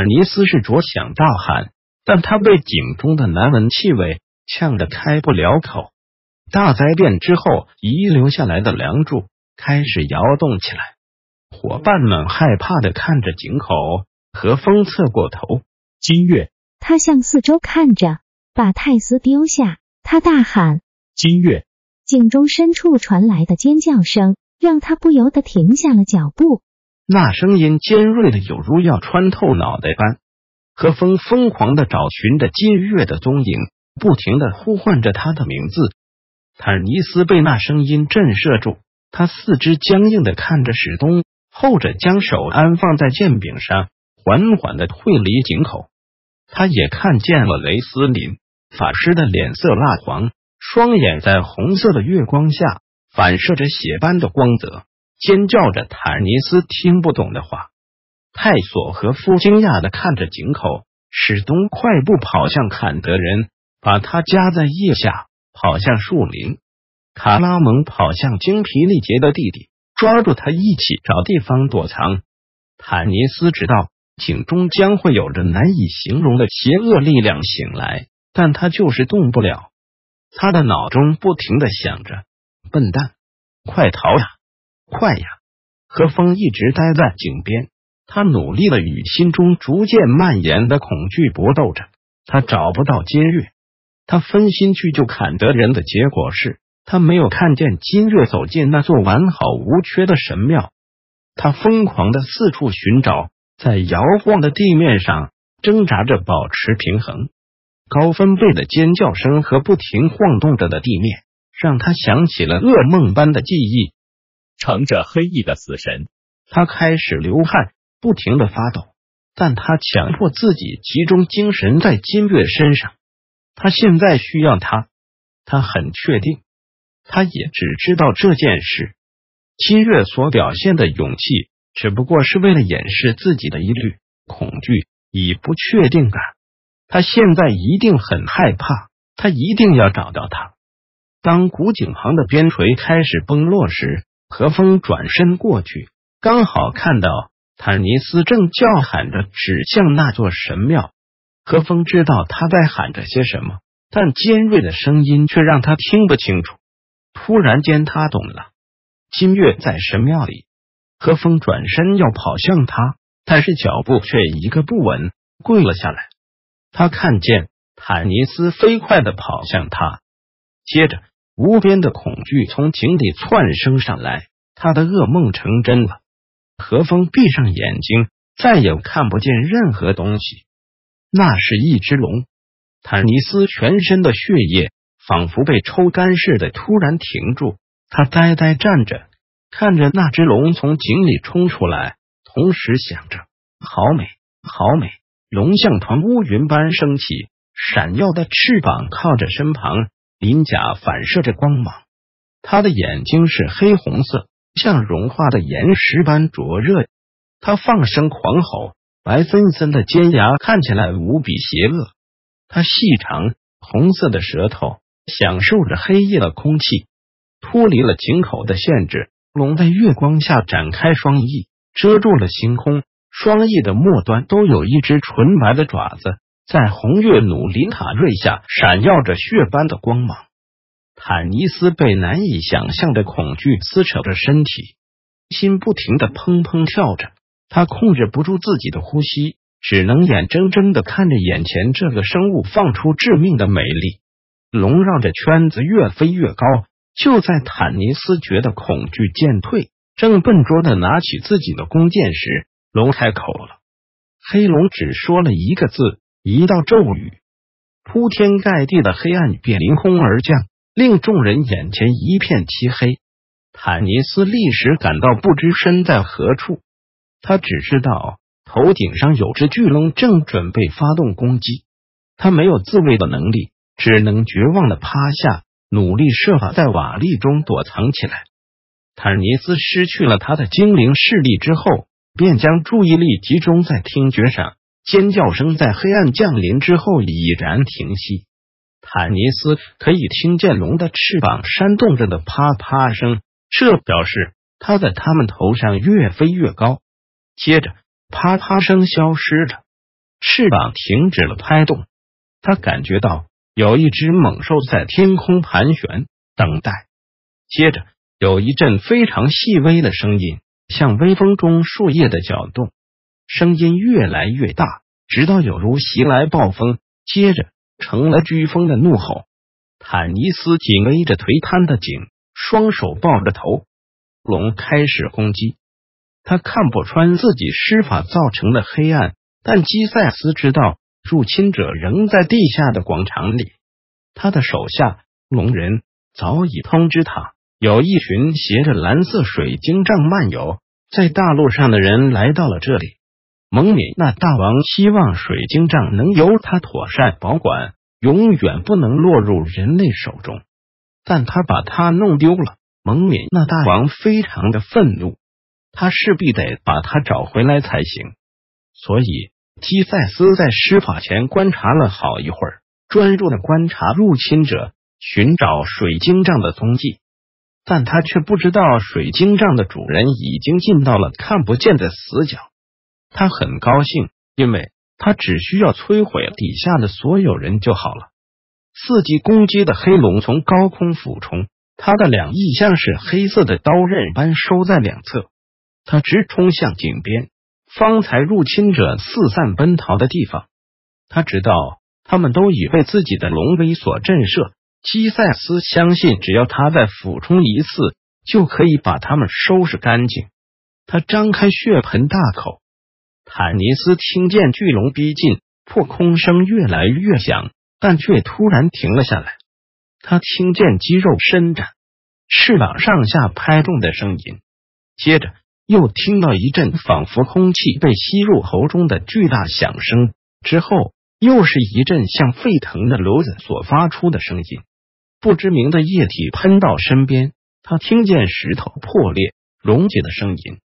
坦尼斯是着想大喊，但他被井中的难闻气味呛得开不了口。大灾变之后遗留下来的梁柱开始摇动起来，伙伴们害怕的看着井口。和风侧过头，金月，他向四周看着，把泰斯丢下。他大喊：“金月！”井中深处传来的尖叫声让他不由得停下了脚步。那声音尖锐的有如要穿透脑袋般，何风疯狂的找寻着金月的踪影，不停的呼唤着他的名字。坦尼斯被那声音震慑住，他四肢僵硬的看着史东，后者将手安放在剑柄上，缓缓的退离井口。他也看见了雷斯林法师的脸色蜡黄，双眼在红色的月光下反射着血般的光泽。尖叫着，坦尼斯听不懂的话。泰索和夫惊讶的看着井口，史东快步跑向坎德人，把他夹在腋下，跑向树林。卡拉蒙跑向精疲力竭的弟弟，抓住他一起找地方躲藏。坦尼斯知道井中将会有着难以形容的邪恶力量醒来，但他就是动不了。他的脑中不停的想着：笨蛋，快逃呀！快呀！何风一直待在井边，他努力的与心中逐渐蔓延的恐惧搏斗着。他找不到金月，他分心去救坎德人的结果是他没有看见金月走进那座完好无缺的神庙。他疯狂的四处寻找，在摇晃的地面上挣扎着保持平衡。高分贝的尖叫声和不停晃动着的地面，让他想起了噩梦般的记忆。乘着黑翼的死神，他开始流汗，不停的发抖，但他强迫自己集中精神在金月身上。他现在需要他，他很确定，他也只知道这件事。金月所表现的勇气，只不过是为了掩饰自己的疑虑、恐惧以不确定感。他现在一定很害怕，他一定要找到他。当古井旁的边陲开始崩落时。何风转身过去，刚好看到坦尼斯正叫喊着，指向那座神庙。何风知道他在喊着些什么，但尖锐的声音却让他听不清楚。突然间，他懂了，金月在神庙里。何风转身要跑向他，但是脚步却一个不稳，跪了下来。他看见坦尼斯飞快的跑向他，接着。无边的恐惧从井底窜升上来，他的噩梦成真了。何风闭上眼睛，再也看不见任何东西。那是一只龙。坦尼斯全身的血液仿佛被抽干似的，突然停住。他呆呆站着，看着那只龙从井里冲出来，同时想着：好美，好美！龙像团乌云般升起，闪耀的翅膀靠着身旁。鳞甲反射着光芒，他的眼睛是黑红色，像融化的岩石般灼热。他放声狂吼，白森森的尖牙看起来无比邪恶。他细长红色的舌头享受着黑夜的空气。脱离了井口的限制，龙在月光下展开双翼，遮住了星空。双翼的末端都有一只纯白的爪子。在红月努林塔瑞下闪耀着血般的光芒，坦尼斯被难以想象的恐惧撕扯着身体，心不停的砰砰跳着，他控制不住自己的呼吸，只能眼睁睁的看着眼前这个生物放出致命的美丽。龙绕着圈子越飞越高，就在坦尼斯觉得恐惧渐退，正笨拙的拿起自己的弓箭时，龙开口了。黑龙只说了一个字。一道咒语，铺天盖地的黑暗便凌空而降，令众人眼前一片漆黑。坦尼斯立时感到不知身在何处，他只知道头顶上有只巨龙，正准备发动攻击。他没有自卫的能力，只能绝望的趴下，努力设法在瓦砾中躲藏起来。坦尼斯失去了他的精灵视力之后，便将注意力集中在听觉上。尖叫声在黑暗降临之后已然停息。坦尼斯可以听见龙的翅膀扇动着的啪啪声，这表示它在他们头上越飞越高。接着，啪啪声消失了，翅膀停止了拍动。他感觉到有一只猛兽在天空盘旋，等待。接着，有一阵非常细微的声音，像微风中树叶的搅动，声音越来越大，直到有如袭来暴风。接着。成了飓风的怒吼。坦尼斯紧勒着颓瘫的颈，双手抱着头。龙开始攻击。他看不穿自己施法造成的黑暗，但基塞斯知道入侵者仍在地下的广场里。他的手下龙人早已通知他，有一群携着蓝色水晶杖漫游在大陆上的人来到了这里。蒙敏那大王希望水晶杖能由他妥善保管，永远不能落入人类手中。但他把它弄丢了。蒙敏那大王非常的愤怒，他势必得把它找回来才行。所以基塞斯在施法前观察了好一会儿，专注的观察入侵者寻找水晶杖的踪迹。但他却不知道水晶杖的主人已经进到了看不见的死角。他很高兴，因为他只需要摧毁底下的所有人就好了。伺机攻击的黑龙从高空俯冲，他的两翼像是黑色的刀刃般收在两侧。他直冲向井边，方才入侵者四散奔逃的地方。他知道他们都已被自己的龙威所震慑。基塞斯相信，只要他再俯冲一次，就可以把他们收拾干净。他张开血盆大口。坦尼斯听见巨龙逼近，破空声越来越响，但却突然停了下来。他听见肌肉伸展、翅膀上下拍动的声音，接着又听到一阵仿佛空气被吸入喉中的巨大响声，之后又是一阵像沸腾的炉子所发出的声音。不知名的液体喷到身边，他听见石头破裂、溶解的声音。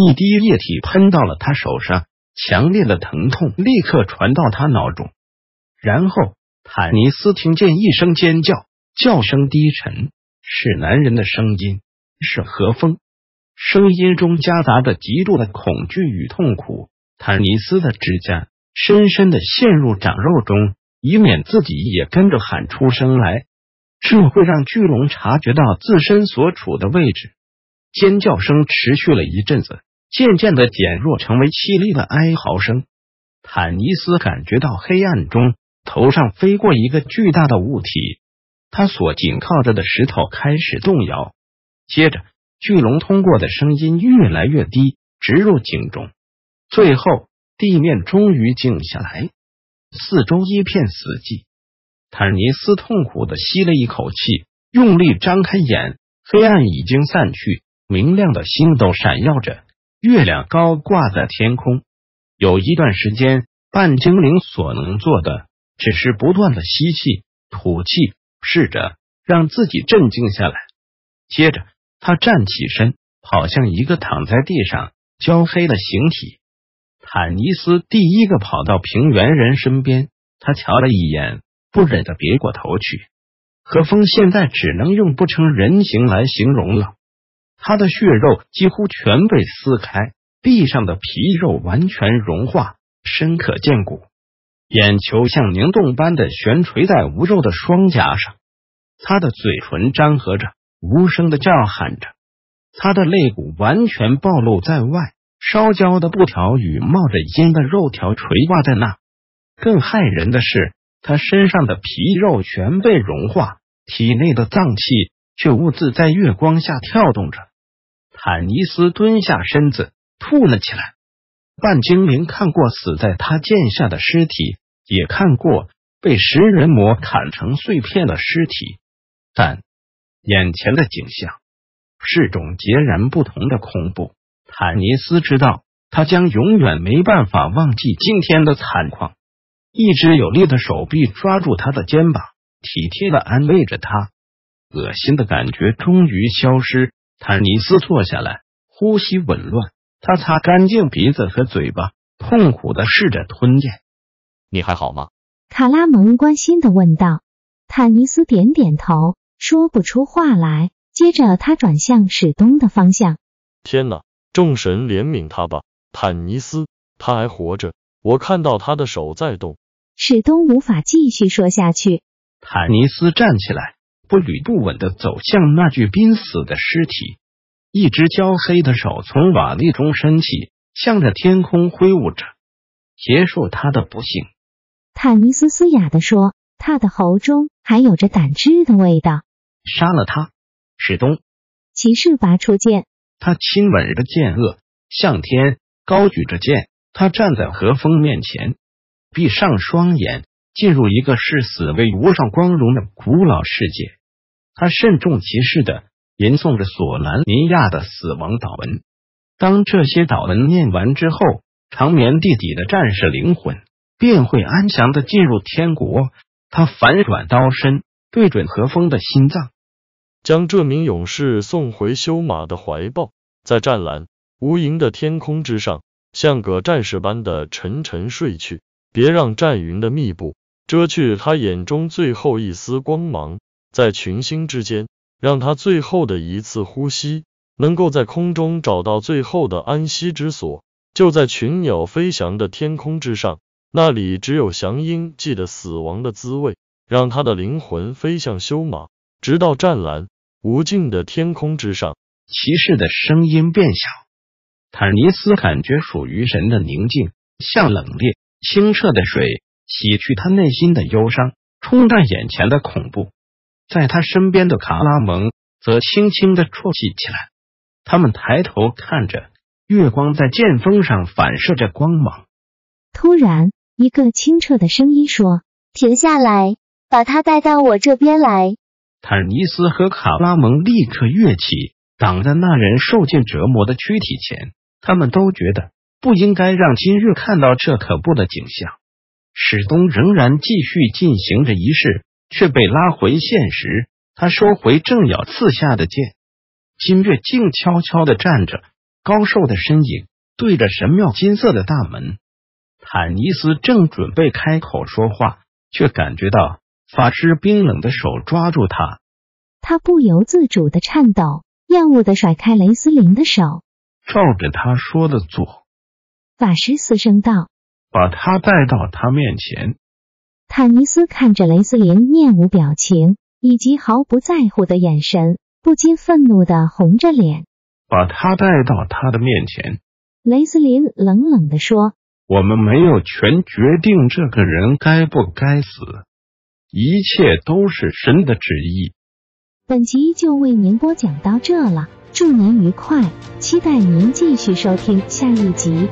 一滴液体喷到了他手上，强烈的疼痛立刻传到他脑中。然后，坦尼斯听见一声尖叫，叫声低沉，是男人的声音，是何风。声音中夹杂着极度的恐惧与痛苦。坦尼斯的指甲深深的陷入长肉中，以免自己也跟着喊出声来。这会让巨龙察觉到自身所处的位置。尖叫声持续了一阵子。渐渐的减弱，成为凄厉的哀嚎声。坦尼斯感觉到黑暗中头上飞过一个巨大的物体，他所紧靠着的石头开始动摇。接着，巨龙通过的声音越来越低，直入井中。最后，地面终于静下来，四周一片死寂。坦尼斯痛苦的吸了一口气，用力张开眼，黑暗已经散去，明亮的星斗闪耀着。月亮高挂在天空，有一段时间，半精灵所能做的只是不断的吸气、吐气，试着让自己镇静下来。接着，他站起身，跑向一个躺在地上焦黑的形体。坦尼斯第一个跑到平原人身边，他瞧了一眼，不忍的别过头去。何风现在只能用不成人形来形容了。他的血肉几乎全被撕开，地上的皮肉完全融化，深可见骨。眼球像凝冻般的悬垂在无肉的双颊上，他的嘴唇张合着，无声的叫喊着。他的肋骨完全暴露在外，烧焦的布条与冒着烟的肉条垂挂在那。更骇人的是，他身上的皮肉全被融化，体内的脏器却兀自在月光下跳动着。坦尼斯蹲下身子，吐了起来。半精灵看过死在他剑下的尸体，也看过被食人魔砍成碎片的尸体，但眼前的景象是种截然不同的恐怖。坦尼斯知道，他将永远没办法忘记今天的惨况。一只有力的手臂抓住他的肩膀，体贴的安慰着他。恶心的感觉终于消失，坦尼斯坐下来，呼吸紊乱。他擦干净鼻子和嘴巴，痛苦的试着吞咽。你还好吗？卡拉蒙关心的问道。坦尼斯点点头，说不出话来。接着他转向史东的方向。天哪！众神怜悯他吧，坦尼斯，他还活着。我看到他的手在动。史东无法继续说下去。坦尼斯站起来，不履不稳的走向那具濒死的尸体。一只焦黑的手从瓦砾中伸起，向着天空挥舞着，结束他的不幸。坦尼斯嘶哑的说，他的喉中还有着胆汁的味道。杀了他，史东。骑士拔出剑，他亲吻着剑颚，向天高举着剑。他站在和风面前。闭上双眼，进入一个视死为无上光荣的古老世界。他慎重其事的吟诵着索兰尼亚的死亡祷文。当这些祷文念完之后，长眠地底的战士灵魂便会安详的进入天国。他反转刀身，对准何风的心脏，将这名勇士送回修马的怀抱，在湛蓝无垠的天空之上，像个战士般的沉沉睡去。别让战云的密布遮去他眼中最后一丝光芒，在群星之间，让他最后的一次呼吸能够在空中找到最后的安息之所。就在群鸟飞翔的天空之上，那里只有祥鹰记得死亡的滋味。让他的灵魂飞向修马，直到湛蓝无尽的天空之上。骑士的声音变小，坦尼斯感觉属于神的宁静，像冷冽。清澈的水洗去他内心的忧伤，冲淡眼前的恐怖。在他身边的卡拉蒙则轻轻的啜泣起来。他们抬头看着月光，在剑锋上反射着光芒。突然，一个清澈的声音说：“停下来，把他带到我这边来。”坦尼斯和卡拉蒙立刻跃起，挡在那人受尽折磨的躯体前。他们都觉得。不应该让今日看到这可怖的景象。史东仍然继续进行着仪式，却被拉回现实。他收回正要刺下的剑。金月静悄悄的站着，高瘦的身影对着神庙金色的大门。坦尼斯正准备开口说话，却感觉到法师冰冷的手抓住他。他不由自主的颤抖，厌恶的甩开雷斯林的手，照着他说的做。法师嘶声道：“把他带到他面前。”坦尼斯看着雷斯林面无表情以及毫不在乎的眼神，不禁愤怒的红着脸。把他带到他的面前。雷斯林冷冷的说：“我们没有权决定这个人该不该死，一切都是神的旨意。”本集就为您播讲到这了，祝您愉快，期待您继续收听下一集。